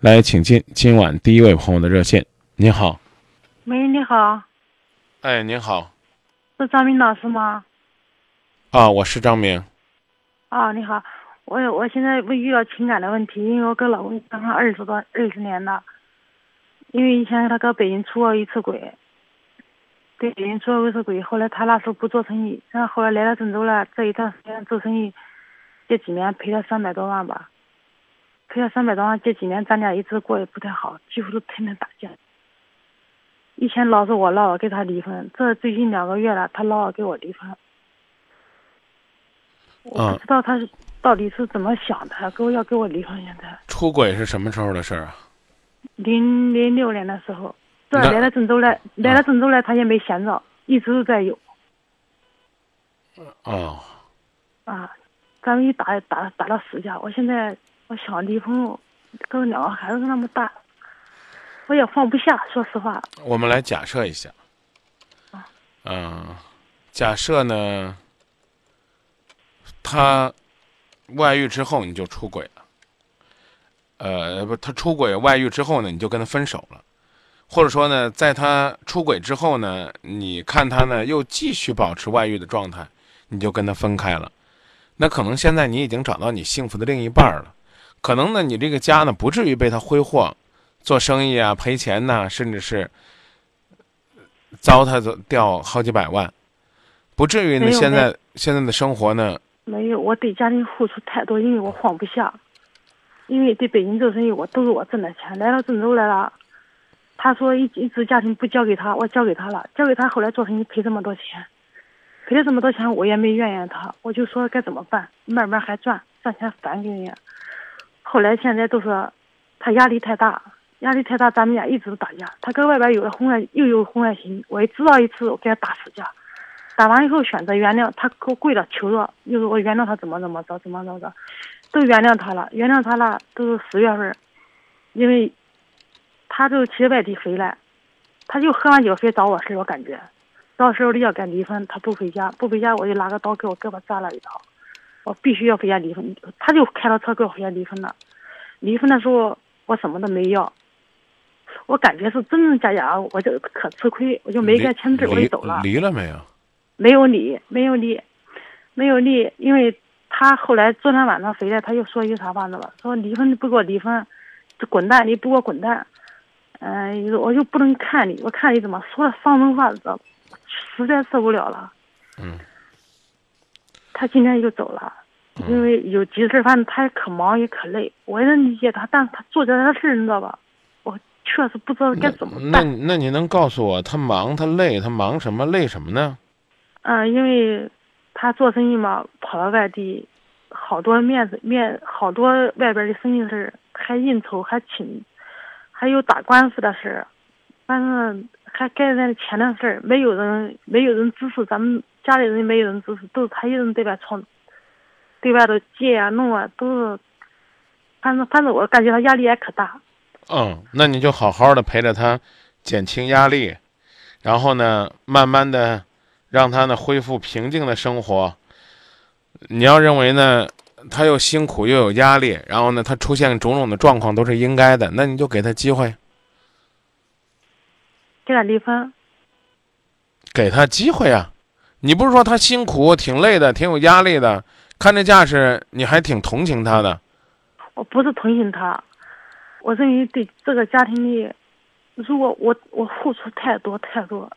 来，请进今晚第一位朋友的热线。你好，喂，你好，哎，您好，是张明老师吗？啊，我是张明。啊，你好，我我现在不遇到情感的问题，因为我跟老公刚刚二十多二十年了，因为以前他搁北京出过一次轨，对，北京出过一次轨，后来他那时候不做生意，然后后来来到郑州了，这一段时间做生意，这几年赔了三百多万吧。赔了三百多万，这几年咱俩一直过得不太好，几乎都天天打架。以前老是我闹着跟他离婚，这最近两个月了，他闹着跟我离婚。我不知道他是到底是怎么想的，跟我要跟我离婚。现在出轨是什么时候的事儿啊？零零六年的时候，这来了郑州来，来了郑州来，他也没闲着，一直都在有。哦。啊，咱们一打打打了十架，我现在。我想离婚，可是两个孩子那么大，我也放不下。说实话，我们来假设一下，嗯，假设呢，他外遇之后你就出轨了，呃，不，他出轨外遇之后呢，你就跟他分手了，或者说呢，在他出轨之后呢，你看他呢又继续保持外遇的状态，你就跟他分开了，那可能现在你已经找到你幸福的另一半了。可能呢，你这个家呢不至于被他挥霍，做生意啊赔钱呐，甚至是糟蹋掉好几百万，不至于呢。现在现在的生活呢？没有，我对家庭付出太多，因为我放不下。因为对北京做生意，我都是我挣的钱。来到郑州来了，他说一一直家庭不交给他，我交给他了，交给他后来做生意赔这么多钱，赔了这么多钱，我也没怨言他，我就说该怎么办，慢慢还赚，赚钱返给人。后来现在都说，他压力太大，压力太大，咱们俩一直都打架。他搁外边有了婚外，又有婚外情。我一知道一次，我给他打死架。打完以后选择原谅他，给我跪了求着，又说我原谅他怎么怎么着，怎么怎么着，都原谅他了，原谅他了。都是十月份，因为，他就去外地回来，他就喝完酒非找我事我感觉，到时候要敢离婚，他不回家，不回家我就拿个刀给我胳膊扎了一刀。我必须要回家离婚，他就开了车跟我回家离婚了。离婚的时候，我什么都没要，我感觉是真真假假，我就可吃亏，我就没给签字，我就走了。离了没有？没有离，没有离，没有离，因为他后来昨天晚上回来，他又说一句啥话子了？说离婚不给我离婚，就滚蛋！你不给我滚蛋！嗯，我就不能看你，我看你怎么说了伤人话，知道实在受不了了。嗯。他今天就走了，因为有急事反正他也可忙也可累，我也能理解他，但是他做这点事儿，你知道吧？我确实不知道该怎么办。那那你能告诉我，他忙他累，他忙什么累什么呢？嗯，因为他做生意嘛，跑到外地，好多面子面，好多外边的生意事儿，还应酬，还请，还有打官司的事儿，反正他该人钱的事儿，没有人没有人支持咱们。家里人没有人支持，都是他一人对外闯，对外头借啊弄啊，都是，反正反正我感觉他压力也可大。嗯，那你就好好的陪着他，减轻压力，然后呢，慢慢的让他呢恢复平静的生活。你要认为呢，他又辛苦又有压力，然后呢，他出现种种的状况都是应该的，那你就给他机会，给他离婚，给他机会啊。你不是说他辛苦、挺累的、挺有压力的，看这架势，你还挺同情他的。我不是同情他，我认为对这个家庭里，如果我我付出太多太多，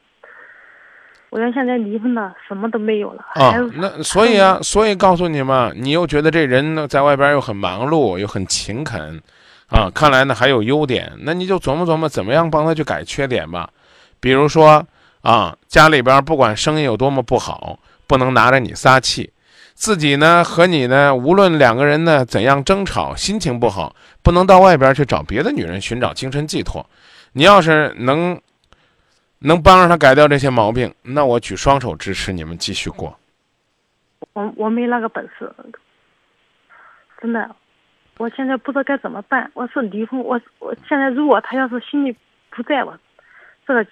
我要现在离婚了，什么都没有了。啊，那所以啊，所以告诉你嘛，你又觉得这人呢在外边又很忙碌，又很勤恳，啊，看来呢还有优点，那你就琢磨琢磨怎么样帮他去改缺点吧，比如说。啊，家里边不管生意有多么不好，不能拿着你撒气。自己呢和你呢，无论两个人呢怎样争吵，心情不好，不能到外边去找别的女人寻找精神寄托。你要是能，能帮着他改掉这些毛病，那我举双手支持你们继续过。我我没那个本事，真的，我现在不知道该怎么办。我是离婚，我我现在如果他要是心里不在我这个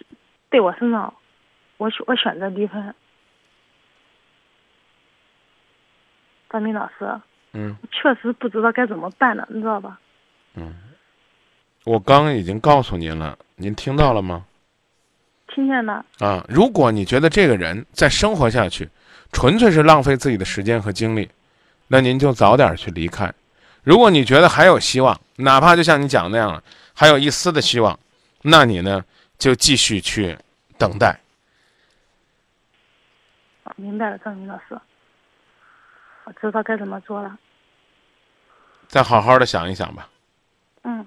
在我身上。我选我选择离婚，张明老师，嗯，确实不知道该怎么办了，你知道吧？嗯，我刚已经告诉您了，您听到了吗？听见了。啊，如果你觉得这个人再生活下去，纯粹是浪费自己的时间和精力，那您就早点去离开。如果你觉得还有希望，哪怕就像你讲那样了，还有一丝的希望，那你呢就继续去等待。明白了，张明老师，我知道该怎么做了。再好好的想一想吧。嗯。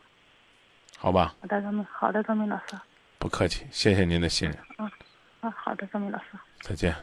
好吧。好的，张明。好的，张明老师。不客气，谢谢您的信任。啊。啊，好的，张明老师。再见。